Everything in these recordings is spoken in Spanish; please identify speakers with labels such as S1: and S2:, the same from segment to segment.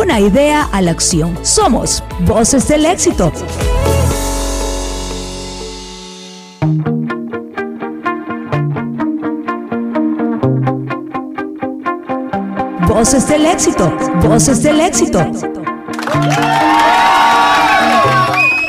S1: una idea a la acción. Somos Voces del Éxito. Voces del Éxito. Voces del Éxito.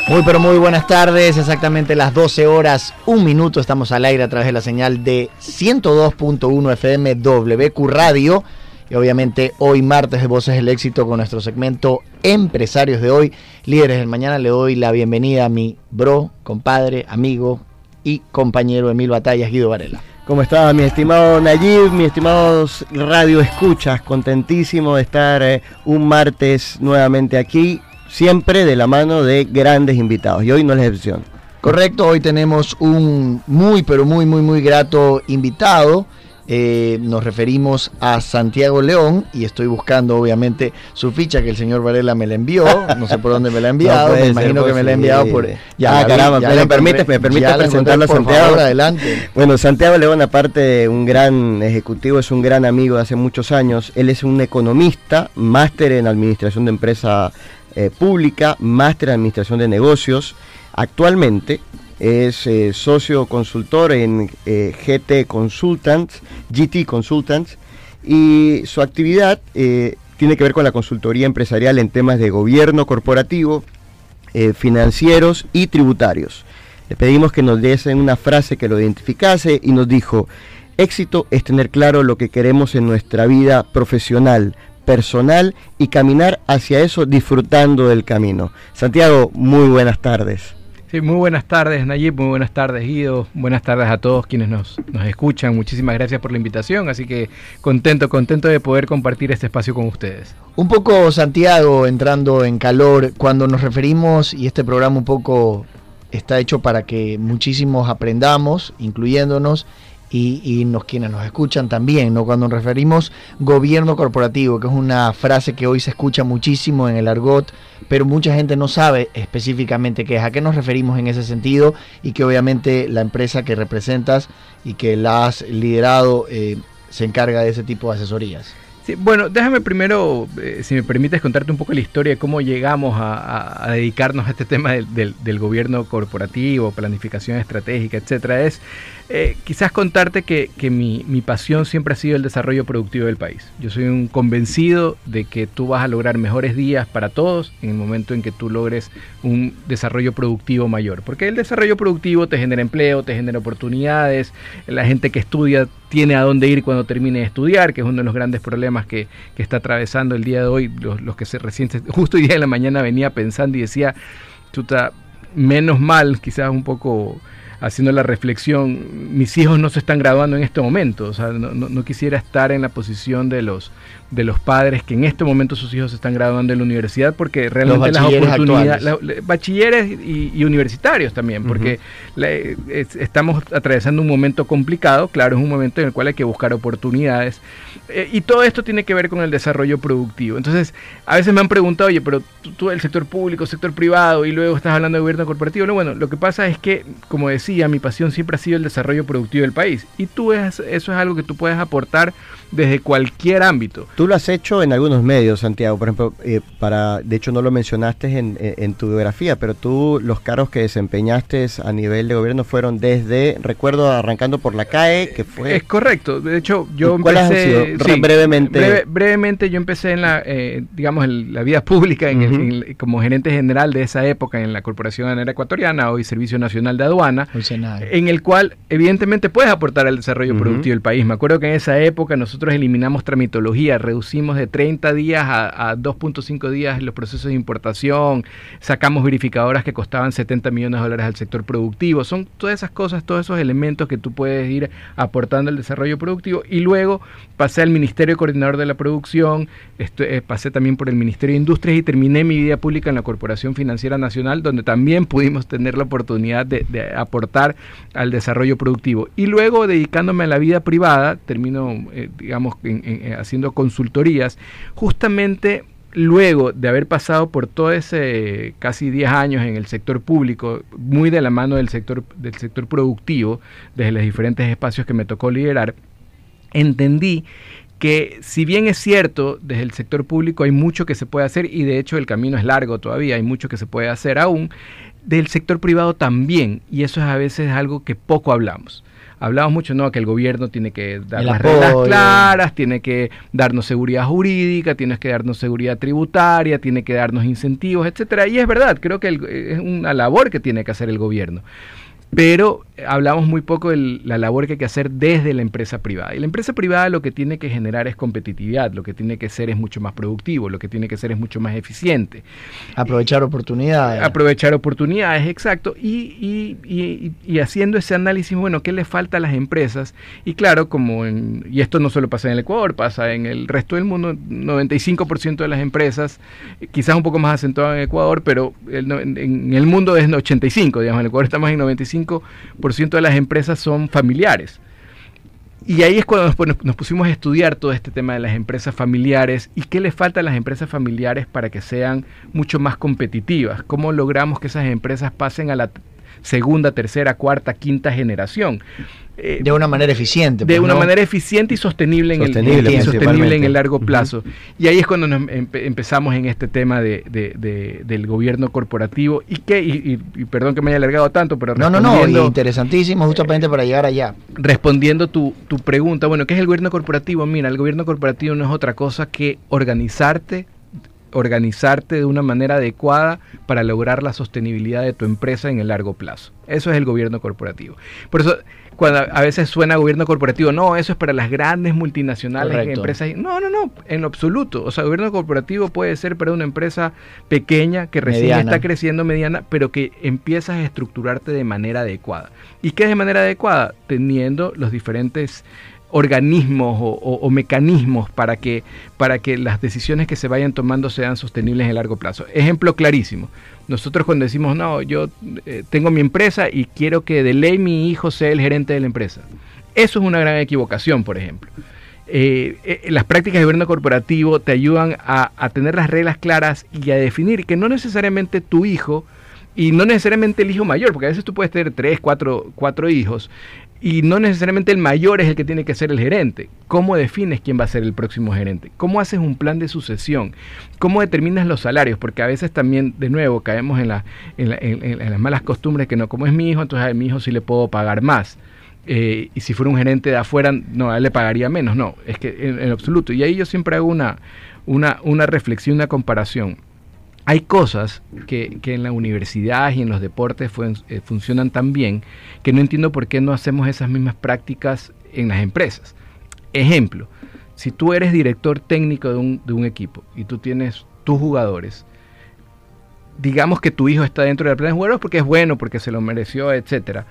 S2: Muy pero muy buenas tardes, exactamente las 12 horas, un minuto, estamos al aire a través de la señal de 102.1 FM WQ Radio y obviamente hoy martes de Voces del Éxito con nuestro segmento Empresarios de hoy, líderes del mañana, le doy la bienvenida a mi bro, compadre, amigo y compañero Emil Batallas, Guido Varela.
S3: ¿Cómo está mi estimado Nayib, mi estimados radio escuchas? Contentísimo de estar eh, un martes nuevamente aquí siempre de la mano de grandes invitados. Y hoy no es la excepción.
S2: Correcto, hoy tenemos un muy, pero muy, muy, muy grato invitado. Eh, nos referimos a Santiago León y estoy buscando obviamente su ficha que el señor Varela me la envió, no sé por dónde me la ha enviado, me imagino que me la ha enviado por...
S3: Ya, ah, caramba, me, permite, me permite presentarlo a Santiago.
S2: adelante.
S3: Bueno, Santiago León aparte de un gran ejecutivo, es un gran amigo de hace muchos años, él es un economista, máster en administración de empresa eh, pública, máster en administración de negocios. Actualmente es eh, socio consultor en eh, GT Consultants, GT Consultants, y su actividad tiene que ver con la consultoría empresarial en temas de gobierno corporativo, financieros y tributarios. Le pedimos que nos diese una frase que lo identificase y nos dijo, éxito es tener claro lo que queremos en nuestra vida profesional, personal y caminar hacia eso disfrutando del camino. Santiago, muy buenas tardes.
S4: Sí, muy buenas tardes Nayib, muy buenas tardes Guido, buenas tardes a todos quienes nos, nos escuchan, muchísimas gracias por la invitación, así que contento, contento de poder compartir este espacio con ustedes.
S2: Un poco Santiago, entrando en calor, cuando nos referimos, y este programa un poco está hecho para que muchísimos aprendamos, incluyéndonos, y, nos, quienes nos escuchan también, ¿no? Cuando nos referimos gobierno corporativo, que es una frase que hoy se escucha muchísimo en el argot, pero mucha gente no sabe específicamente qué es, a qué nos referimos en ese sentido y que obviamente la empresa que representas y que la has liderado eh, se encarga de ese tipo de asesorías
S4: bueno, déjame primero, eh, si me permites, contarte un poco la historia de cómo llegamos a, dedicarnos a este tema del, gobierno corporativo, planificación estratégica, etcétera. Es eh, quizás contarte que, mi, mi, pasión siempre ha sido el desarrollo productivo del país. Yo soy un convencido de que tú vas a lograr mejores días para todos en el momento en que tú logres un desarrollo productivo mayor. Porque el desarrollo productivo te genera empleo, te genera oportunidades, la gente que estudia tiene a dónde ir cuando termine de estudiar, que es uno de los grandes problemas que, está atravesando el día de hoy, los, que se recién, justo hoy día de la mañana venía pensando y decía, chuta, menos mal, quizás un poco haciendo la reflexión, mis hijos no se están graduando en este momento, o sea, no, no quisiera estar en la posición de los, de los padres que en este momento sus hijos se están graduando en la universidad porque realmente las oportunidades, bachilleres y, universitarios también, porque estamos atravesando un momento complicado, claro, es un momento en el cual hay que buscar oportunidades eh, y todo esto tiene que ver con el desarrollo productivo. Entonces, a veces me han preguntado, oye, pero tú, el sector público, sector privado y luego estás hablando de gobierno corporativo. No, bueno, lo que pasa es que, como decía, mi pasión siempre ha sido el desarrollo productivo del país y tú eso es algo que tú puedes aportar desde cualquier ámbito.
S3: Tú lo has hecho en algunos medios, Santiago. Por ejemplo, eh, para, de hecho no lo mencionaste en, tu biografía, pero tú los cargos que desempeñaste a nivel de gobierno fueron desde, recuerdo, arrancando por la CAE, que fue...
S4: Es correcto. De hecho, yo
S3: empecé... brevemente.
S4: brevemente yo empecé en la, eh, digamos, en la vida pública en como gerente general de esa época en la Corporación Aduanera Ecuatoriana, hoy Servicio Nacional de Aduana, en el cual evidentemente puedes aportar al desarrollo productivo del país. Me acuerdo que en esa época nosotros eliminamos tramitología, reducimos de 30 días a, 2.5 días los procesos de importación, sacamos verificadoras que costaban 70 millones de dólares al sector productivo. Son todas esas cosas, todos esos elementos que tú puedes ir aportando al desarrollo productivo. Y luego pasé al Ministerio Coordinador de la Producción, eh, pasé también por el Ministerio de Industrias y terminé mi vida pública en la Corporación Financiera Nacional, donde también pudimos tener la oportunidad de, aportar al desarrollo productivo. Y luego dedicándome a la vida privada, termino, eh, digamos, haciendo consultorías, justamente luego de haber pasado por todo ese casi 10 años en el sector público, muy de la mano del sector, del sector productivo, desde los diferentes espacios que me tocó liderar, entendí que si bien es cierto, desde el sector público hay mucho que se puede hacer y de hecho el camino es largo todavía, hay mucho que se puede hacer aún, del sector privado también, y eso es a veces algo que poco hablamos hablamos mucho, ¿no? Que el gobierno tiene que dar las reglas claras, tiene que darnos seguridad jurídica, tiene que darnos seguridad tributaria, tiene que darnos incentivos, etcétera. Y es verdad, creo que es una labor que tiene que hacer el gobierno pero hablamos muy poco de la labor que hay que hacer desde la empresa privada. Y la empresa privada lo que tiene que generar es competitividad, lo que tiene que ser es mucho más productivo, lo que tiene que ser es mucho más eficiente.
S2: Aprovechar oportunidades.
S4: Aprovechar oportunidades, exacto. Y, haciendo ese análisis, bueno, ¿qué le falta a las empresas? Y claro, como en, y esto no solo pasa en el Ecuador, pasa en el resto del mundo, 95% de las empresas, quizás un poco más acentuado en Ecuador, pero en, en el mundo es 85, digamos, en el Ecuador estamos en 95 ciento de las empresas son familiares. Y ahí es cuando nos, pusimos a estudiar todo este tema de las empresas familiares y qué le falta a las empresas familiares para que sean mucho más competitivas. ¿Cómo logramos que esas empresas pasen a la segunda, tercera, cuarta, quinta generación?
S2: Eh, de una manera eficiente.
S4: De pues, una manera eficiente y sostenible, en, el, sostenible en el largo plazo. Y ahí es cuando nos empezamos en este tema de, del gobierno corporativo. Y que, y, perdón que me haya alargado tanto, pero
S2: no, no, no, interesantísimo, justamente para llegar allá.
S4: Respondiendo tu, tu pregunta, bueno, ¿qué es el gobierno corporativo? Mira, el gobierno corporativo no es otra cosa que organizarte organizarte de una manera adecuada para lograr la sostenibilidad de tu empresa en el largo plazo. Eso es el gobierno corporativo. Por eso cuando a veces suena gobierno corporativo, no, eso es para las grandes multinacionales, empresas. No, no, no, en absoluto. O sea, gobierno corporativo puede ser para una empresa pequeña que recién está creciendo mediana, pero que empiezas a estructurarte de manera adecuada. ¿Y qué es de manera adecuada? Teniendo los diferentes organismos o, mecanismos para que, para que las decisiones que se vayan tomando sean sostenibles en largo plazo. Ejemplo clarísimo. Nosotros cuando decimos, no, yo eh, tengo mi empresa y quiero que de ley mi hijo sea el gerente de la empresa. Eso es una gran equivocación, por ejemplo. Eh, eh, las prácticas de gobierno corporativo te ayudan a, a, tener las reglas claras y a definir que no necesariamente tu hijo, y no necesariamente el hijo mayor, porque a veces tú puedes tener tres, cuatro, cuatro hijos, y no necesariamente el mayor es el que tiene que ser el gerente. ¿Cómo defines quién va a ser el próximo gerente? ¿Cómo haces un plan de sucesión? ¿Cómo determinas los salarios? Porque a veces también, de nuevo, caemos en, la, en, las malas costumbres que no, como es mi hijo, entonces a mi hijo sí le puedo pagar más. Eh, y si fuera un gerente de afuera, no, a él le pagaría menos. No, es que en, absoluto. Y ahí yo siempre hago una, una, una reflexión, una comparación hay cosas que, en la universidad y en los deportes eh, funcionan tan bien que no entiendo por qué no hacemos esas mismas prácticas en las empresas. Ejemplo, si tú eres director técnico de un, equipo y tú tienes tus jugadores, digamos que tu hijo está dentro del plan de jugadores porque es bueno, porque se lo mereció, etcétera.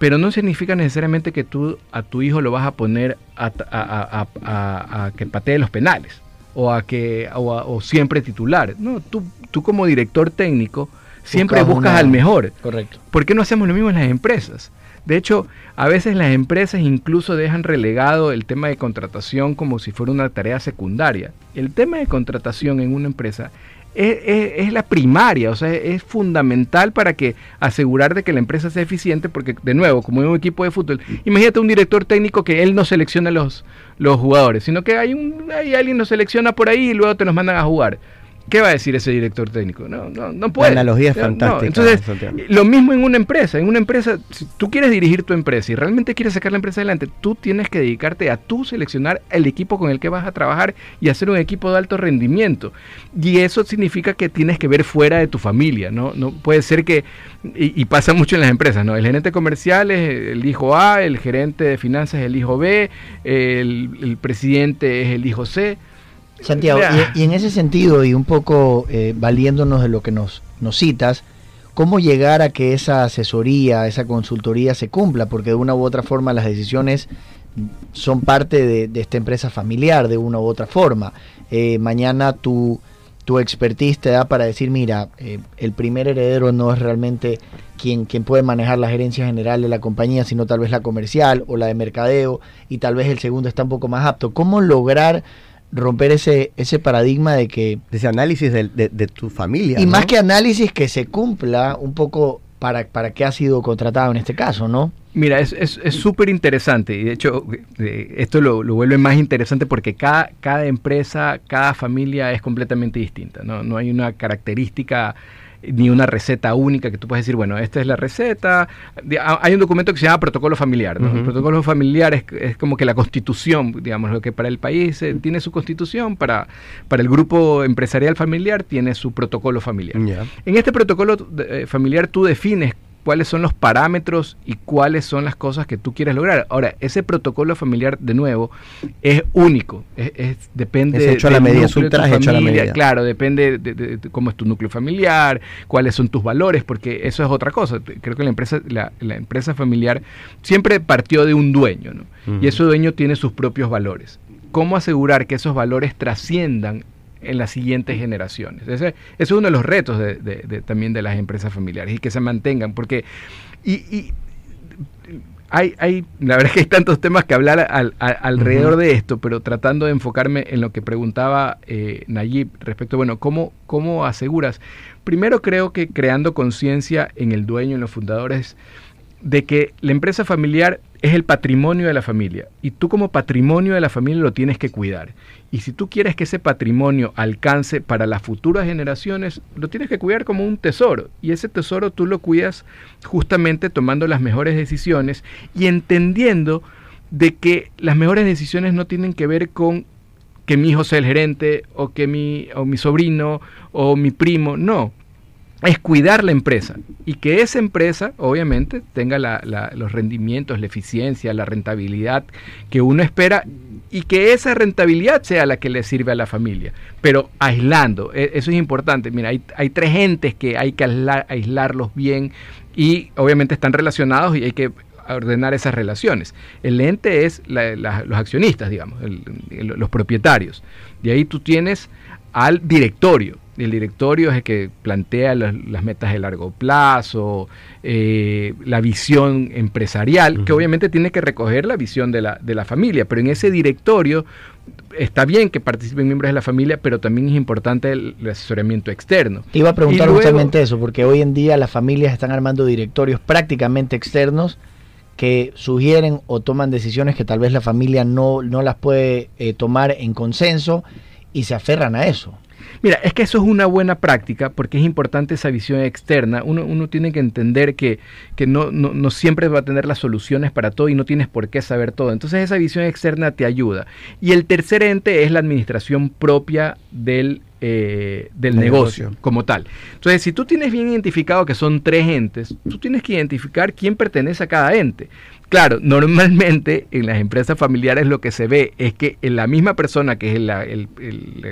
S4: Pero no significa necesariamente que tú a tu hijo lo vas a poner a que patee los penales o a que o, siempre titular. No, tú, tú como director técnico siempre buscas al mejor.
S2: Correcto.
S4: ¿Por qué no hacemos lo mismo en las empresas? De hecho, a veces las empresas incluso dejan relegado el tema de contratación como si fuera una tarea secundaria. El tema de contratación en una empresa es, la primaria, o sea, es fundamental para que asegurar de que la empresa sea eficiente, porque de nuevo, como en un equipo de fútbol, imagínate un director técnico que él no selecciona los, los jugadores, sino que hay, un, hay alguien nos selecciona por ahí y luego te los mandan a jugar. ¿Qué va a decir ese director técnico? No, no, no puede.
S3: La analogía es fantástica.
S4: entonces, lo mismo en una empresa. En una empresa, si tú quieres dirigir tu empresa y realmente quieres sacar la empresa adelante, tú tienes que dedicarte a tú seleccionar el equipo con el que vas a trabajar y hacer un equipo de alto rendimiento. Y eso significa que tienes que ver fuera de tu familia, ¿no? No puede ser que, y, pasa mucho en las empresas, ¿no? El gerente comercial es el hijo A, el gerente de finanzas es el hijo B, el, el presidente es el hijo C.
S2: Santiago, y, en ese sentido, y un poco eh, valiéndonos de lo que nos, nos citas, ¿cómo llegar a que esa asesoría, esa consultoría se cumpla? Porque de una u otra forma las decisiones son parte de, esta empresa familiar, de una u otra forma. Eh, mañana tu, tu expertise te da para decir, mira, eh, el primer heredero no es realmente quien, quien puede manejar la gerencia general de la compañía, sino tal vez la comercial o la de mercadeo, y tal vez el segundo está un poco más apto. ¿Cómo lograr romper ese, ese paradigma de que...
S3: ese análisis de, de, tu familia.
S2: Y más que análisis, que se cumpla un poco para, para qué ha sido contratado en este caso, ¿no?
S4: Mira, es súper es, interesante y de hecho eh, esto lo, lo, vuelve más interesante porque cada, cada empresa, cada familia es completamente distinta, ¿no? no hay una característica ni una receta única que tú puedes decir, bueno, esta es la receta. Hay un documento que se llama protocolo familiar. ¿no? El protocolo familiar es, como que la constitución, digamos, lo que para el país eh, tiene su constitución, para, para el grupo empresarial familiar tiene su protocolo familiar. En este protocolo eh, familiar tú defines cuáles son los parámetros y cuáles son las cosas que tú quieres lograr. Ahora, ese protocolo familiar, de nuevo, es único. Es, depende
S3: es hecho a la medida, es un traje hecho a la medida.
S4: Claro, depende de, cómo es tu núcleo familiar, cuáles son tus valores, porque eso es otra cosa. Creo que la empresa, la, empresa familiar siempre partió de un dueño, ¿no? Y ese dueño tiene sus propios valores. ¿Cómo asegurar que esos valores trasciendan en las siguientes generaciones. Ese, es uno de los retos de, también de las empresas familiares y que se mantengan, porque y, hay, hay, la verdad es que hay tantos temas que hablar alrededor de esto, pero tratando de enfocarme en lo que preguntaba eh, Nayib respecto, bueno, ¿cómo, ¿cómo aseguras? Primero creo que creando conciencia en el dueño, en los fundadores, de que la empresa familiar es el patrimonio de la familia y tú como patrimonio de la familia lo tienes que cuidar. Y si tú quieres que ese patrimonio alcance para las futuras generaciones, lo tienes que cuidar como un tesoro. Y ese tesoro tú lo cuidas justamente tomando las mejores decisiones y entendiendo de que las mejores decisiones no tienen que ver con que mi hijo sea el gerente o que mi, o mi sobrino o mi primo, no es cuidar la empresa y que esa empresa obviamente tenga los rendimientos, la eficiencia, la rentabilidad que uno espera y que esa rentabilidad sea la que le sirve a la familia, pero aislando, e, eso es importante, mira, hay, hay tres entes que hay que aislarlos bien y obviamente están relacionados y hay que ordenar esas relaciones. El ente es los accionistas, digamos, los propietarios. De ahí tú tienes al directorio el directorio es el que plantea las, metas de largo plazo, eh, la visión empresarial, que obviamente tiene que recoger la visión de la, de la familia, pero en ese directorio está bien que participen miembros de la familia, pero también es importante el, asesoramiento externo.
S2: Te iba a preguntar justamente eso, porque hoy en día las familias están armando directorios prácticamente externos que sugieren o toman decisiones que tal vez la familia no, no las puede eh, tomar en consenso y se aferran a eso.
S4: Mira, es que eso es una buena práctica porque es importante esa visión externa. Uno, uno tiene que entender que, que no, no, no, siempre va a tener las soluciones para todo y no tienes por qué saber todo. Entonces esa visión externa te ayuda. Y el tercer ente es la administración propia del eh, del negocio, como tal. Entonces, si tú tienes bien identificado que son tres entes, tú tienes que identificar quién pertenece a cada ente. Claro, normalmente en las empresas familiares lo que se ve es que en la misma persona que es la el,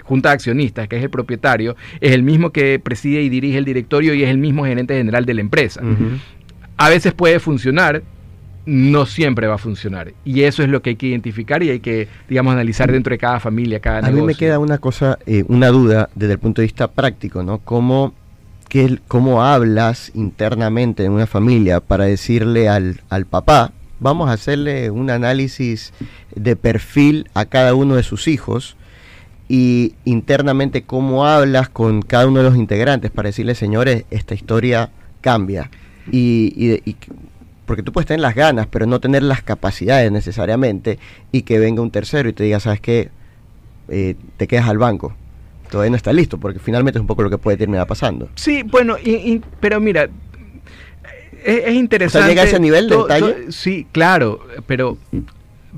S4: junta de accionistas, que es el propietario, es el mismo que preside y dirige el directorio y es el mismo gerente general de la empresa. A veces puede funcionar, no siempre va a funcionar. Y eso es lo que hay que identificar y hay que, digamos, analizar dentro de cada familia, cada
S3: a mí me queda una cosa, eh, una duda desde el punto de vista práctico, ¿no? ¿Cómo, qué, cómo hablas internamente en una familia para decirle al, al papá, vamos a hacerle un análisis de perfil a cada uno de sus hijos y internamente cómo hablas con cada uno de los integrantes para decirle, señores, esta historia cambia. Y, porque tú puedes tener las ganas, pero no tener las capacidades necesariamente y que venga un tercero y te diga, ¿sabes qué? Eh, te quedas al banco. Todavía no está listo, porque finalmente es un poco lo que puede terminar pasando.
S4: Sí, bueno, pero mira, es, interesante.
S3: llega a ese nivel de detalle.
S4: sí, claro, pero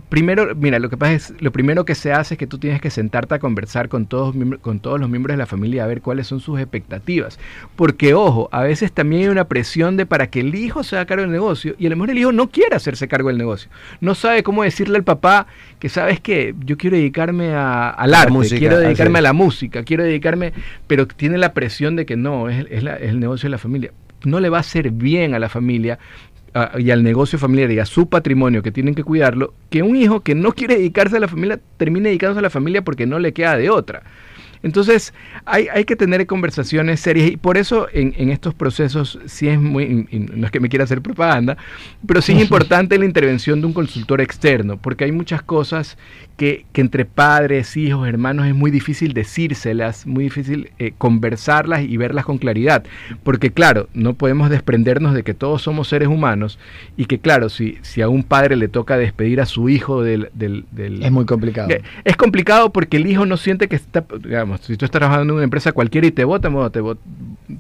S4: primero, mira, lo que pasa es, lo primero que se hace es que tú tienes que sentarte a conversar con todos, con todos los miembros de la familia a ver cuáles son sus expectativas. Porque, ojo, a veces también hay una presión de para que el hijo se haga cargo del negocio y a lo mejor el hijo no quiere hacerse cargo del negocio. No sabe cómo decirle al papá que, ¿sabes que Yo quiero dedicarme al arte, quiero dedicarme a la música, quiero dedicarme, pero tiene la presión de que no, es, es el negocio de la familia no le va a hacer bien a la familia y al negocio familiar y a su patrimonio que tienen que cuidarlo, que un hijo que no quiere dedicarse a la familia termine dedicándose a la familia porque no le queda de otra. Entonces, hay, hay que tener conversaciones serias y por eso en, estos procesos sí es muy, no es que me quiera hacer propaganda, pero sí es importante la intervención de un consultor externo, porque hay muchas cosas que, que, entre padres, hijos, hermanos es muy difícil decírselas, muy difícil eh, conversarlas y verlas con claridad. Porque claro, no podemos desprendernos de que todos somos seres humanos y que claro, si, si a un padre le toca despedir a su hijo del... del,
S2: es muy complicado.
S4: Es complicado porque el hijo no siente que está, digamos, si tú estás trabajando en una empresa cualquiera y te votan, bueno, te,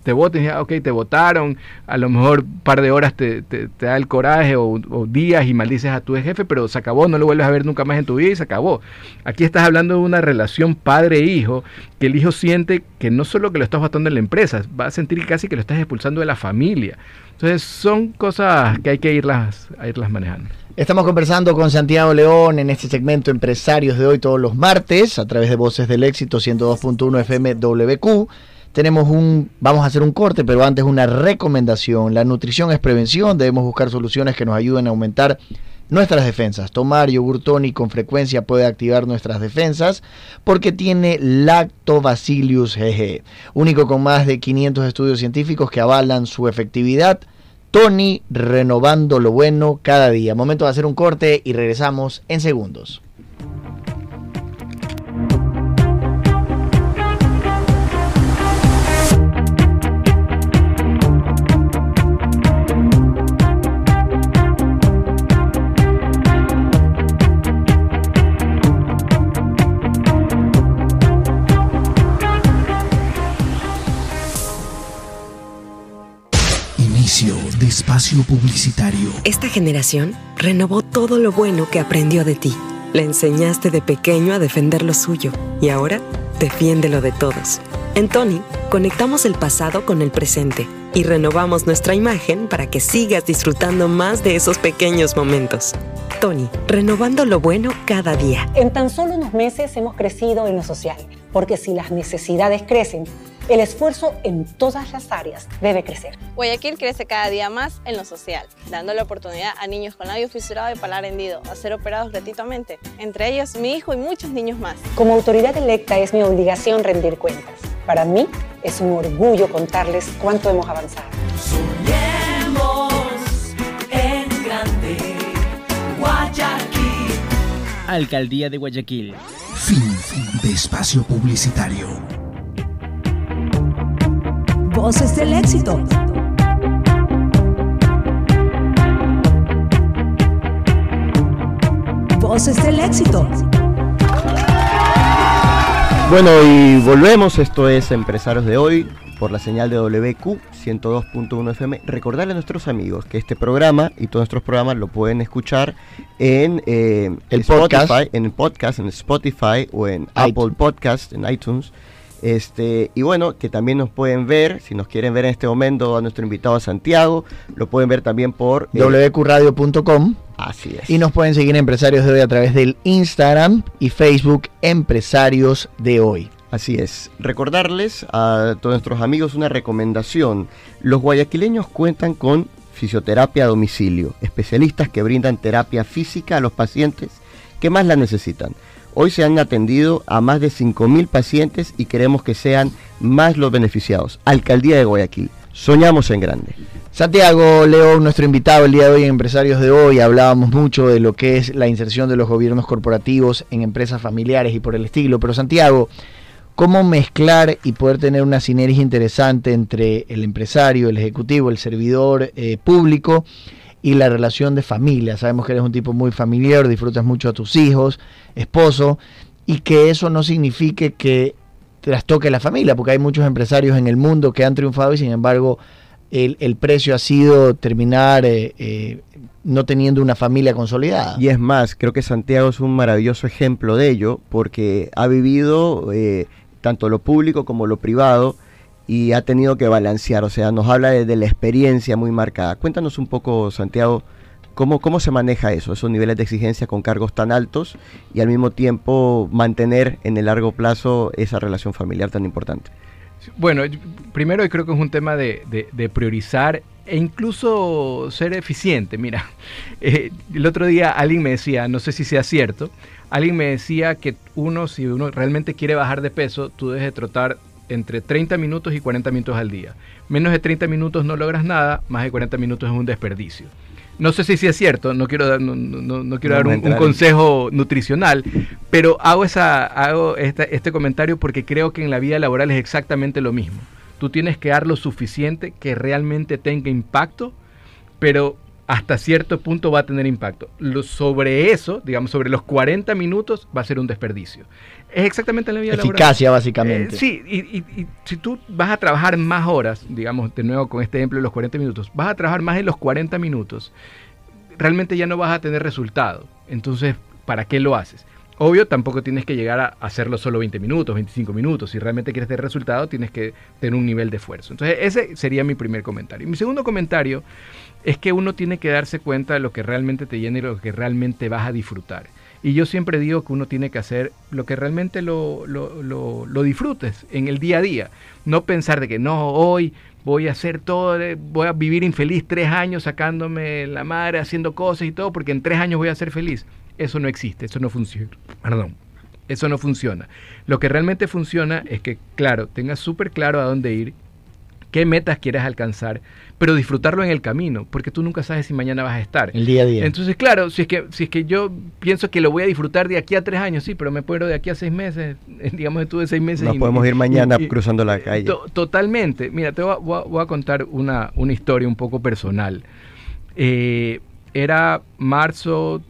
S4: te voten, ya, ok, te votaron, a lo mejor un par de horas te, te, da el coraje o, o, días y maldices a tu jefe, pero se acabó, no lo vuelves a ver nunca más en tu vida y se acabó. Aquí estás hablando de una relación padre-hijo, que el hijo siente que no solo que lo estás votando en la empresa, va a sentir casi que lo estás expulsando de la familia. Entonces son cosas que hay que irlas, a irlas manejando.
S2: Estamos conversando con Santiago León en este segmento Empresarios de hoy todos los martes a través de Voces del Éxito 102.1 FM WQ tenemos un, vamos a hacer un corte, pero antes una recomendación. La nutrición es prevención, debemos buscar soluciones que nos ayuden a aumentar nuestras defensas. Tomar yogur tonic con frecuencia puede activar nuestras defensas porque tiene Lactobacillus GG, único con más de 500 estudios científicos que avalan su efectividad. Tony renovando lo bueno cada día. Momento de hacer un corte y regresamos en segundos.
S5: Espacio publicitario.
S6: Esta generación renovó todo lo bueno que aprendió de ti. Le enseñaste de pequeño a defender lo suyo y ahora defiende lo de todos. En Tony, conectamos el pasado con el presente y renovamos nuestra imagen para que sigas disfrutando más de esos pequeños momentos. Tony, renovando lo bueno cada día.
S7: En tan solo unos meses hemos crecido en lo social, porque si las necesidades crecen, el esfuerzo en todas las áreas debe crecer.
S8: Guayaquil crece cada día más en lo social, dando la oportunidad a niños con labio fisurado y palar hendido a ser operados gratuitamente, entre ellos mi hijo y muchos niños más.
S7: Como autoridad electa es mi obligación rendir cuentas. Para mí es un orgullo contarles cuánto hemos avanzado.
S5: Soñemos en grande, Guayaquil.
S9: Alcaldía de Guayaquil.
S5: Fin de espacio publicitario.
S1: Voces del éxito. Voces del éxito.
S3: Bueno, y volvemos. Esto es Empresarios de hoy por la señal de WQ 102.1 FM. Recordarle a nuestros amigos que este programa y todos nuestros programas lo pueden escuchar en eh,
S2: El
S3: Spotify,
S2: podcast.
S3: en el podcast, en Spotify o en Apple Podcast, en iTunes. Este, y bueno, que también nos pueden ver, si nos quieren ver en este momento a nuestro invitado Santiago, lo pueden ver también por eh,
S2: wqradio.com
S3: Así es.
S2: y nos pueden seguir Empresarios de Hoy a través del Instagram y Facebook Empresarios de Hoy.
S3: Así es. Recordarles a todos nuestros amigos una recomendación. Los guayaquileños cuentan con fisioterapia a domicilio, especialistas que brindan terapia física a los pacientes que más la necesitan. Hoy se han atendido a más de 5.000 pacientes y queremos que sean más los beneficiados. Alcaldía de Guayaquil. Soñamos en grande.
S2: Santiago León, nuestro invitado el día de hoy en Empresarios de Hoy, hablábamos mucho de lo que es la inserción de los gobiernos corporativos en empresas familiares y por el estilo, pero Santiago, ¿cómo mezclar y poder tener una sinergia interesante entre el empresario, el ejecutivo, el servidor eh, público y la relación de familia? Sabemos que eres un tipo muy familiar, disfrutas mucho a tus hijos, esposo, y que eso no signifique que trastoque la familia, porque hay muchos empresarios en el mundo que han triunfado y sin embargo el, el precio ha sido terminar eh, eh, no teniendo una familia consolidada.
S3: Y es más, creo que Santiago es un maravilloso ejemplo de ello porque ha vivido eh, tanto lo público como lo privado y ha tenido que balancear, o sea, nos habla de, la experiencia muy marcada. Cuéntanos un poco, Santiago, ¿Cómo, ¿Cómo se maneja eso, esos niveles de exigencia con cargos tan altos y al mismo tiempo mantener en el largo plazo esa relación familiar tan importante?
S4: Bueno, primero creo que es un tema de, priorizar e incluso ser eficiente. Mira, eh, el otro día alguien me decía, no sé si sea cierto, alguien me decía que uno, si uno realmente quiere bajar de peso, tú debes de trotar entre 30 minutos y 40 minutos al día. Menos de 30 minutos no logras nada, más de 40 minutos es un desperdicio. No sé si es cierto, no quiero dar, no, no- no quiero dar un, consejo nutricional, pero hago, esa, hago esta- este comentario porque creo que en la vida laboral es exactamente lo mismo. Tú tienes que dar lo suficiente que realmente tenga impacto, pero hasta cierto punto va a tener impacto. Lo- sobre eso, digamos, sobre los 40 minutos va a ser un desperdicio. Es exactamente en la vida laboral.
S2: Eficacia, básicamente.
S4: Eh, sí, y, y- y si tú vas a trabajar más horas, digamos, de nuevo con este ejemplo de los 40 minutos, vas a trabajar más en los 40 minutos, realmente ya no vas a tener resultado. Entonces, ¿para qué lo haces? Obvio, tampoco tienes que llegar a hacerlo solo 20 minutos, 25 minutos. Si realmente quieres tener resultado, tienes que tener un nivel de esfuerzo. Entonces, ese sería mi primer comentario. Mi segundo comentario es que uno tiene que darse cuenta de lo que realmente te llena y lo que realmente vas a disfrutar. Y yo siempre digo que uno tiene que hacer lo que realmente lo, lo, lo- disfrutes en el día a día. No pensar de que no, hoy voy a hacer todo, eh, voy a vivir infeliz tres años sacándome la madre, haciendo cosas y todo, porque en tres años voy a ser feliz. Eso no existe, eso no funciona. Perdón. Eso no funciona. Lo que realmente funciona es que, claro, tengas súper claro a dónde ir, qué metas quieres alcanzar, pero disfrutarlo en el camino, porque tú nunca sabes si mañana vas a estar.
S2: El día a día.
S4: Entonces, claro, si es que si es que yo pienso que lo voy a disfrutar de aquí a tres años, sí, pero me puedo ir de aquí a seis meses, eh, digamos, estuve seis meses.
S3: Nos
S4: y-
S3: podemos ir mañana
S4: y-
S3: cruzando la calle.
S4: To- totalmente. Mira, te voy a, voy a- voy a contar una, una historia un poco personal. Eh, era marzo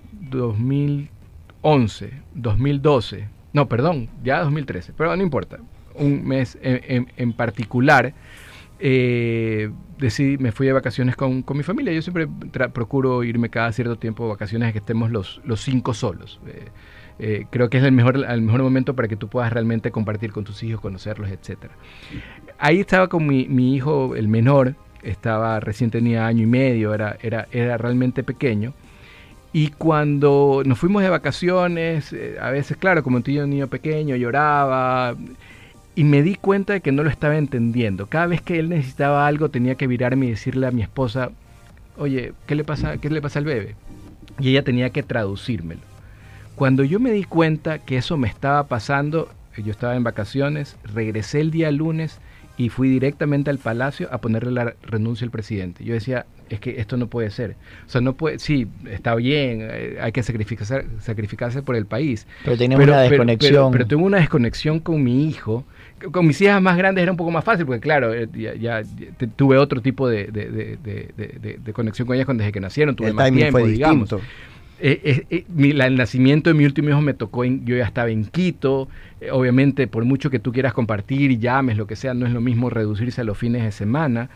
S4: 2011, 2012, no, perdón, ya 2013, pero no importa. Un mes en, en- en particular, eh, decidí, me fui de vacaciones con, con mi familia. Yo siempre procuro irme cada cierto tiempo de vacaciones que estemos los, los cinco solos. Eh, eh, creo que es el mejor, el mejor momento para que tú puedas realmente compartir con tus hijos, conocerlos, etcétera. Ahí estaba con mi, mi hijo, el menor, estaba recién tenía año y medio, era, era, era realmente pequeño. Y cuando nos fuimos de vacaciones, eh, a veces, claro, como tenía un niño pequeño, lloraba. Y me di cuenta de que no lo estaba entendiendo. Cada vez que él necesitaba algo, tenía que virarme y decirle a mi esposa, oye, ¿qué le pasa, qué le pasa al bebé? Y ella tenía que traducírmelo. Cuando yo me di cuenta que eso me estaba pasando, yo estaba en vacaciones, regresé el día lunes y fui directamente al palacio a ponerle la renuncia al presidente. Yo decía, es que esto no puede ser. O sea, no puede, sí, está bien, eh, hay que sacrificarse, sacrificarse por el país.
S2: Pero teníamos una desconexión.
S4: Pero, pero tengo una desconexión con mi hijo. Con mis hijas más grandes era un poco más fácil, porque claro, eh, ya, ya- ya te- tuve otro tipo de, de- conexión con ellas cuando desde que nacieron, tuve
S3: El
S4: más tiempo,
S3: fue
S4: digamos. Eh, eh, eh, mi- la- el nacimiento de mi último hijo me tocó, en- yo ya estaba en Quito, obviamente por mucho que tú quieras compartir y llames, lo que sea, no es lo mismo reducirse a los fines de semana.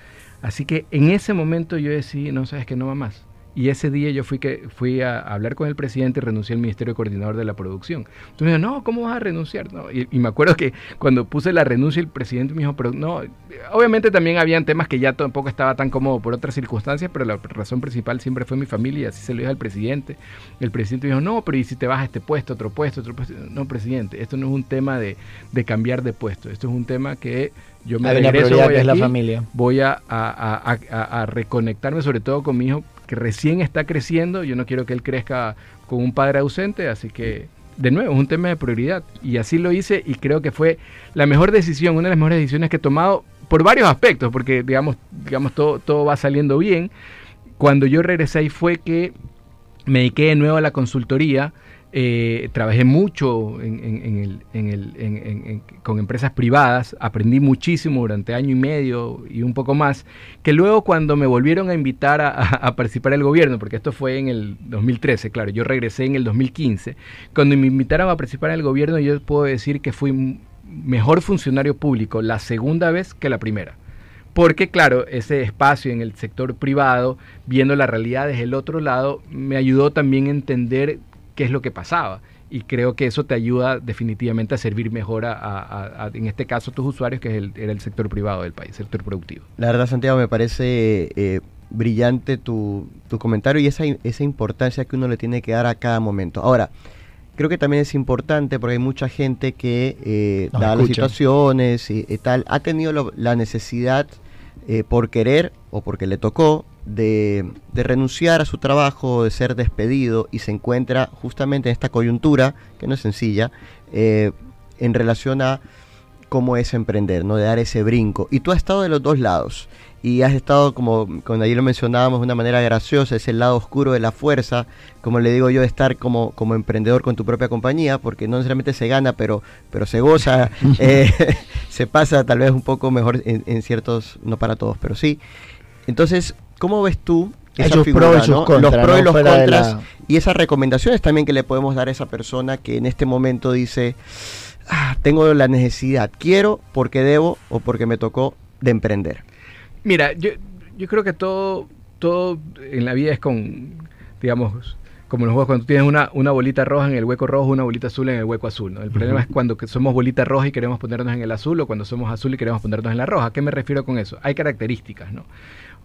S4: Así que en ese momento yo decidí, no sabes que no va más. Y ese día yo fui, que, fui a hablar con el presidente y renuncié al Ministerio Coordinador de la Producción. Entonces me dijo, no, ¿cómo vas a renunciar? No, y, y me acuerdo que cuando puse la renuncia el presidente me dijo, pero no, obviamente también habían temas que ya tampoco estaba tan cómodo por otras circunstancias, pero la razón principal siempre fue mi familia y así se lo dije al presidente. El presidente me dijo, no, pero ¿y si te vas a este puesto, otro puesto, otro puesto? No, presidente, esto no es un tema de, de cambiar de puesto, esto es un tema que yo me
S2: Hay
S4: regreso voy
S2: que es la
S4: aquí,
S2: familia.
S4: voy a- a- a reconectarme sobre todo con mi hijo que recién está creciendo. Yo no quiero que él crezca con un padre ausente, así que de nuevo es un tema de prioridad. Y así lo hice y creo que fue la mejor decisión, una de las mejores decisiones que he tomado por varios aspectos, porque digamos, digamos todo, todo va saliendo bien. Cuando yo regresé ahí fue que me dediqué de nuevo a la consultoría. Eh, trabajé mucho el- el- con empresas privadas, aprendí muchísimo durante año y medio y un poco más, que luego cuando me volvieron a invitar a, a- participar del gobierno, porque esto fue en el 2013, claro, yo regresé en el 2015, cuando me invitaron a participar en el gobierno yo puedo decir que fui mejor funcionario público la segunda vez que la primera. Porque claro, ese espacio en el sector privado, viendo la realidad desde el otro lado, me ayudó también a entender qué es lo que pasaba. Y creo que eso te ayuda definitivamente a servir mejor a, a- a- en este caso, a tus usuarios, que es el, era el sector privado del país, sector productivo.
S3: La verdad, Santiago, me parece eh, brillante tu, tu comentario y esa, esa importancia que uno le tiene que dar a cada momento. Ahora, creo que también es importante porque hay mucha gente que, eh, dadas las situaciones y, y tal, ha tenido lo- la necesidad eh, por querer o porque le tocó de, de renunciar a su trabajo, de ser despedido y se encuentra justamente en esta coyuntura, que no es sencilla, eh, en relación a cómo es emprender, ¿no? De dar ese brinco. Y tú has estado de los dos lados. Y has estado, como cuando ayer lo mencionábamos de una manera graciosa, es el lado oscuro de la fuerza, como le digo yo, de estar como, como emprendedor con tu propia compañía, porque no necesariamente se gana, pero, pero se goza, eh, se pasa tal vez un poco mejor en, en ciertos, no para todos, pero sí. Entonces, ¿cómo ves tú esa
S2: Esos
S3: figura,
S2: pros y sus
S3: ¿no?
S2: contras,
S3: los pros y los contras
S2: la-
S3: y esas recomendaciones también que le podemos dar a esa persona que en este momento dice, "Ah, tengo la necesidad, quiero porque debo o porque me tocó de emprender.
S4: Mira, yo, yo creo que todo, todo en la vida es con, digamos, como los juegos, cuando tú tienes una, una bolita roja en el hueco rojo, una bolita azul en el hueco azul. ¿no? El problema es cuando que somos bolita roja y queremos ponernos en el azul o cuando somos azul y queremos ponernos en la roja. ¿A qué me refiero con eso? Hay características, ¿no?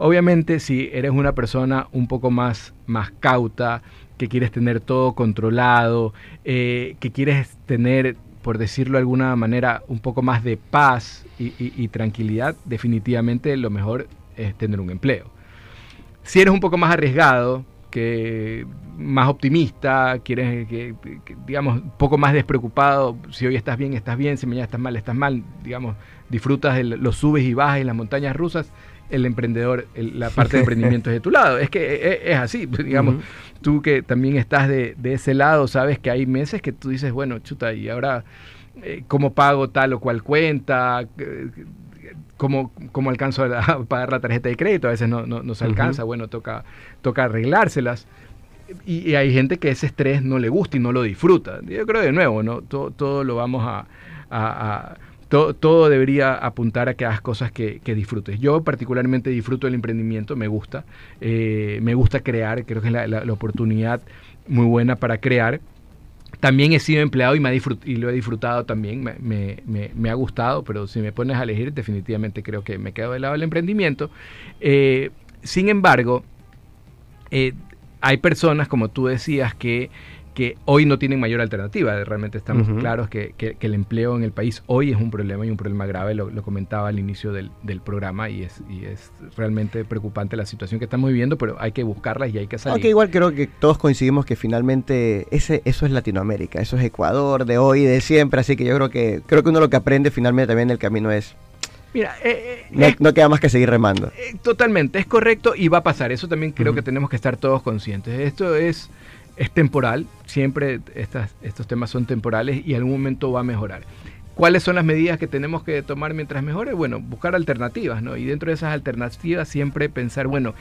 S4: Obviamente, si eres una persona un poco más, más cauta, que quieres tener todo controlado, eh, que quieres tener, por decirlo de alguna manera, un poco más de paz y, tranquilidad, definitivamente lo mejor es tener un empleo. Si eres un poco más arriesgado, que más optimista, quieres que, digamos, un poco más despreocupado, si hoy estás bien, estás bien, si mañana estás mal, estás mal, digamos, disfrutas de los subes y bajas y las montañas rusas, el emprendedor, el- la parte de emprendimiento es de tu lado. Es que es, es así, digamos,
S3: Ujú.
S4: tú que también estás de, de ese lado, sabes que hay meses que tú dices, bueno, chuta, y ahora, eh, ¿cómo pago tal o cual cuenta? Eh, ¿Cómo, cómo alcanzo a, a pagar la tarjeta de crédito? A veces no, no, no se alcanza, bueno, toca, toca arreglárselas. Y, y hay gente que ese estrés no le gusta y no lo disfruta. Yo creo de nuevo, ¿no? Todo, todo lo vamos a... a- a- todo, debería apuntar a que hagas cosas que, disfrutes. Yo particularmente disfruto del emprendimiento, me gusta. eh, me gusta crear, creo que es la, oportunidad muy buena para crear. También he sido empleado y, me lo he disfrutado también, me ha gustado, pero si me pones a elegir, definitivamente creo que me quedo del lado del emprendimiento. Eh, sin embargo, eh, hay personas, como tú decías, que, que hoy no tienen mayor alternativa. Realmente estamos claros que, que- que el empleo en el país hoy es un problema y un problema grave. Lo, lo comentaba al inicio del, del programa y es, y es realmente preocupante la situación que estamos viviendo, pero hay que buscarlas y hay que salir.
S3: Aunque igual creo que todos coincidimos que finalmente ese, eso es Latinoamérica, eso es Ecuador de hoy y de siempre, así que yo creo que creo que uno lo que aprende finalmente también en el camino es
S4: Mira, eh, eh,
S3: no,
S4: es-
S3: no queda más que seguir remando.
S4: Eh, Totalmente, es correcto y va a pasar. Eso también creo que tenemos que estar todos conscientes. Esto es, es temporal, siempre estas, estos temas son temporales y en algún momento va a mejorar. ¿Cuáles son las medidas que tenemos que tomar mientras mejore? Bueno, buscar alternativas, ¿no? Y dentro de esas alternativas siempre pensar, bueno,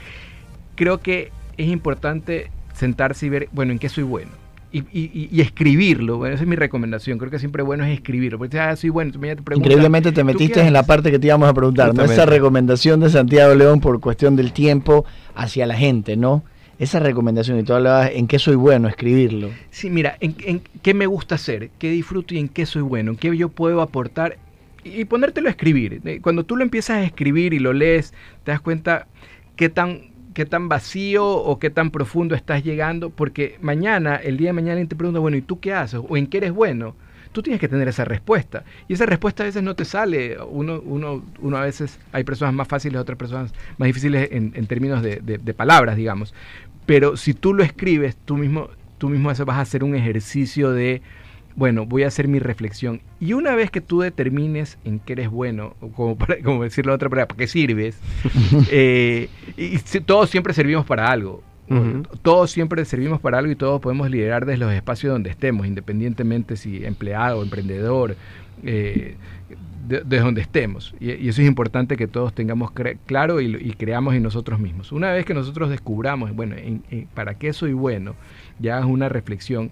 S4: creo que es importante sentarse y ver, bueno, en qué soy bueno. Y, y- y escribirlo, bueno, esa es mi recomendación. Creo que siempre bueno es escribirlo. Porque ah, soy bueno, te
S2: Increíblemente te
S4: ¿tú qué
S2: metiste en la parte que te íbamos a preguntar, ¿no? Esa recomendación de Santiago León por cuestión del tiempo hacia la gente, ¿no? Esa recomendación, y tú hablabas en qué soy bueno, escribirlo.
S4: Sí, mira, en, qué me gusta hacer, qué disfruto y en qué soy bueno, en qué yo puedo aportar y ponértelo a escribir. Eh, Cuando tú lo empiezas a escribir y lo lees, te das cuenta qué tan, qué tan vacío o qué tan profundo estás llegando, porque mañana, el día de mañana, alguien te pregunta, bueno, ¿y tú qué haces? ¿O en qué eres bueno? Tú tienes que tener esa respuesta. Y esa respuesta a veces no te sale. Uno, uno, uno a veces, hay personas más fáciles, otras personas más difíciles en, términos de palabras, digamos. Pero si tú lo escribes, tú mismo, tú mismo vas a hacer un ejercicio de, bueno, voy a hacer mi reflexión. Y una vez que tú determines en qué eres bueno, como, para, como decirlo de otra manera, para qué sirves, eh, y si- todos siempre servimos para algo. Todos siempre servimos para algo y todos podemos liderar desde los espacios donde estemos, independientemente si empleado, emprendedor, eh, de, de donde estemos. Y, eso es importante que todos tengamos claro y, creamos en nosotros mismos. Una vez que nosotros descubramos, bueno, en- en- ¿para qué soy bueno? Ya es una reflexión.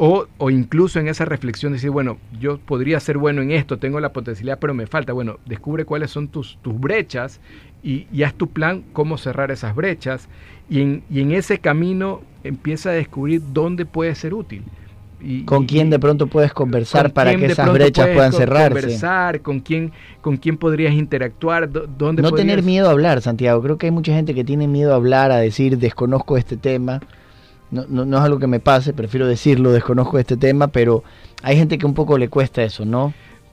S4: O, incluso en esa reflexión decir, bueno, yo podría ser bueno en esto, tengo la potencialidad, pero me falta. Bueno, descubre cuáles son tus, tus brechas y, y haz tu plan, cómo cerrar esas brechas. Y y en ese camino empieza a descubrir dónde puede ser útil. Y-
S2: ¿Con quién de pronto puedes conversar
S4: con
S2: para que esas brechas puedan cerrarse?
S4: Conversar, con quién, con quién podrías interactuar, dó- dónde
S2: No tener miedo a hablar, Santiago. Creo que hay mucha gente que tiene miedo a hablar, a decir desconozco este tema. No, no, no es algo que me pase, prefiero decirlo, desconozco este tema, pero hay gente que un poco le cuesta eso, ¿no?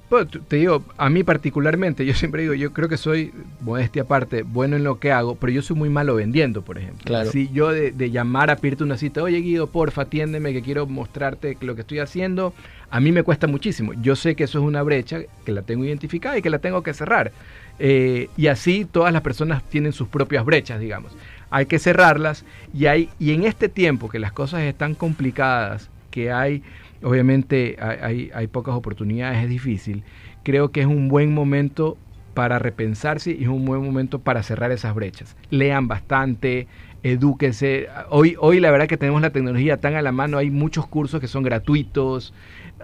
S4: Bueno, t- te digo, a mí particularmente, yo siempre digo, yo creo que soy, modestia aparte, bueno en lo que hago, pero yo soy muy malo vendiendo, por ejemplo.
S2: Claro.
S4: Si yo de, de llamar a pedirte una cita, oye Guido, porfa, atiéndeme que quiero mostrarte lo que estoy haciendo, A mí me cuesta muchísimo. Yo sé que eso es una brecha que la tengo identificada y que la tengo que cerrar. Eh, y así todas las personas tienen sus propias brechas, digamos. Hay que cerrarlas y, hay, y en este tiempo que las cosas están complicadas, que hay, obviamente, hay, hay- pocas oportunidades, es difícil, creo que es un buen momento para repensarse y es un buen momento para cerrar esas brechas. Lean bastante, edúquese. Hoy, hoy la verdad que tenemos la tecnología tan a la mano, hay muchos cursos que son gratuitos.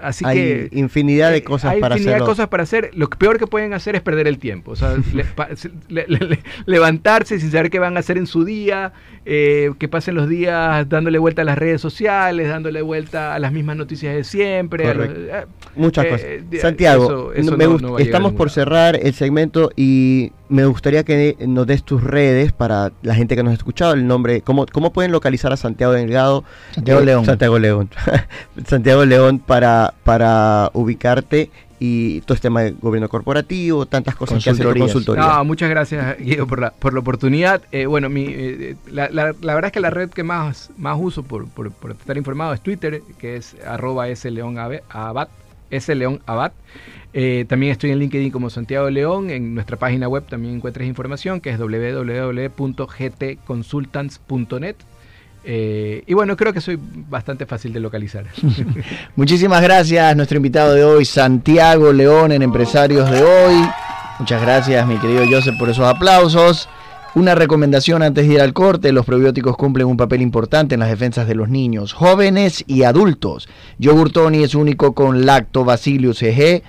S4: Así
S3: Hay
S4: que
S3: infinidad de
S4: eh,
S3: cosas
S4: hay
S3: para
S4: infinidad de cosas para hacer. Lo peor que pueden hacer es perder el tiempo. O sea, le- pa- se- le- le- le- levantarse sin saber qué van a hacer en su día, eh, que pasen los días dándole vuelta a las redes sociales, dándole vuelta a las mismas noticias de siempre. los-
S3: Correcto.
S4: eh,
S3: Muchas
S4: eh,
S3: cosas. Santiago,
S4: eso- eso
S3: no- me
S4: no-
S3: estamos por cerrar el segmento y me gustaría que nos des tus redes para la gente que nos ha escuchado, el nombre, cómo, cómo pueden localizar a Santiago Delgado.
S2: Santiago
S3: Eh,
S2: León.
S3: Santiago León. Santiago León para, para ubicarte y todo este tema de gobierno corporativo, tantas cosas que con
S2: Consultorías.
S3: consultoría.
S4: No, muchas gracias, Guido, por la, por la oportunidad. Eh, bueno, mi, eh, la, la- la verdad es que la red que más, más uso por, por- por estar informado es Twitter, que es arroba sleonabat, sleonabat. Eh, también estoy en LinkedIn como Santiago León. En nuestra página web también encuentras información, que es www.gtconsultants.net. Eh, y bueno, creo que soy bastante fácil de localizar.
S2: Muchísimas gracias, nuestro invitado de hoy, Santiago León, en Empresarios de hoy. Muchas gracias, mi querido Joseph, por esos aplausos. Una recomendación antes de ir al corte, los probióticos cumplen un papel importante en las defensas de los niños, jóvenes y adultos. Yogur Tony es único con Lactobacillus EG,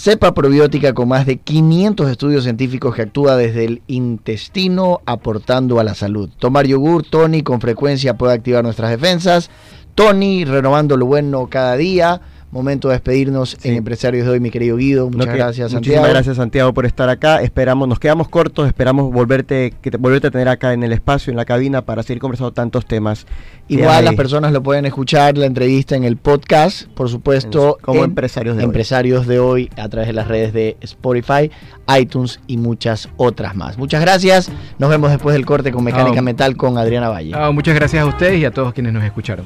S2: cepa probiótica con más de 500 estudios científicos que actúa desde el intestino aportando a la salud. Tomar yogur Tony con frecuencia puede activar nuestras defensas. Tony, renovando lo bueno cada día. Momento de despedirnos en Empresarios de hoy, mi querido Guido. Muchas
S3: No, que-
S2: gracias,
S3: muchísimas
S2: Santiago.
S3: gracias Santiago por estar acá. Esperamos, nos quedamos cortos, esperamos volverte, que te, volverte a tener acá en el espacio, en la cabina, para seguir conversando tantos temas.
S2: Igual las personas lo pueden escuchar la entrevista en el podcast, por supuesto,
S3: Como
S2: en
S3: empresarios de hoy.
S2: Empresarios de hoy a través de las redes de Spotify, iTunes y muchas otras más. Muchas gracias. Nos vemos después del corte con Mecánica. Metal con Adriana Valle.
S4: Muchas gracias a ustedes y a todos quienes nos escucharon.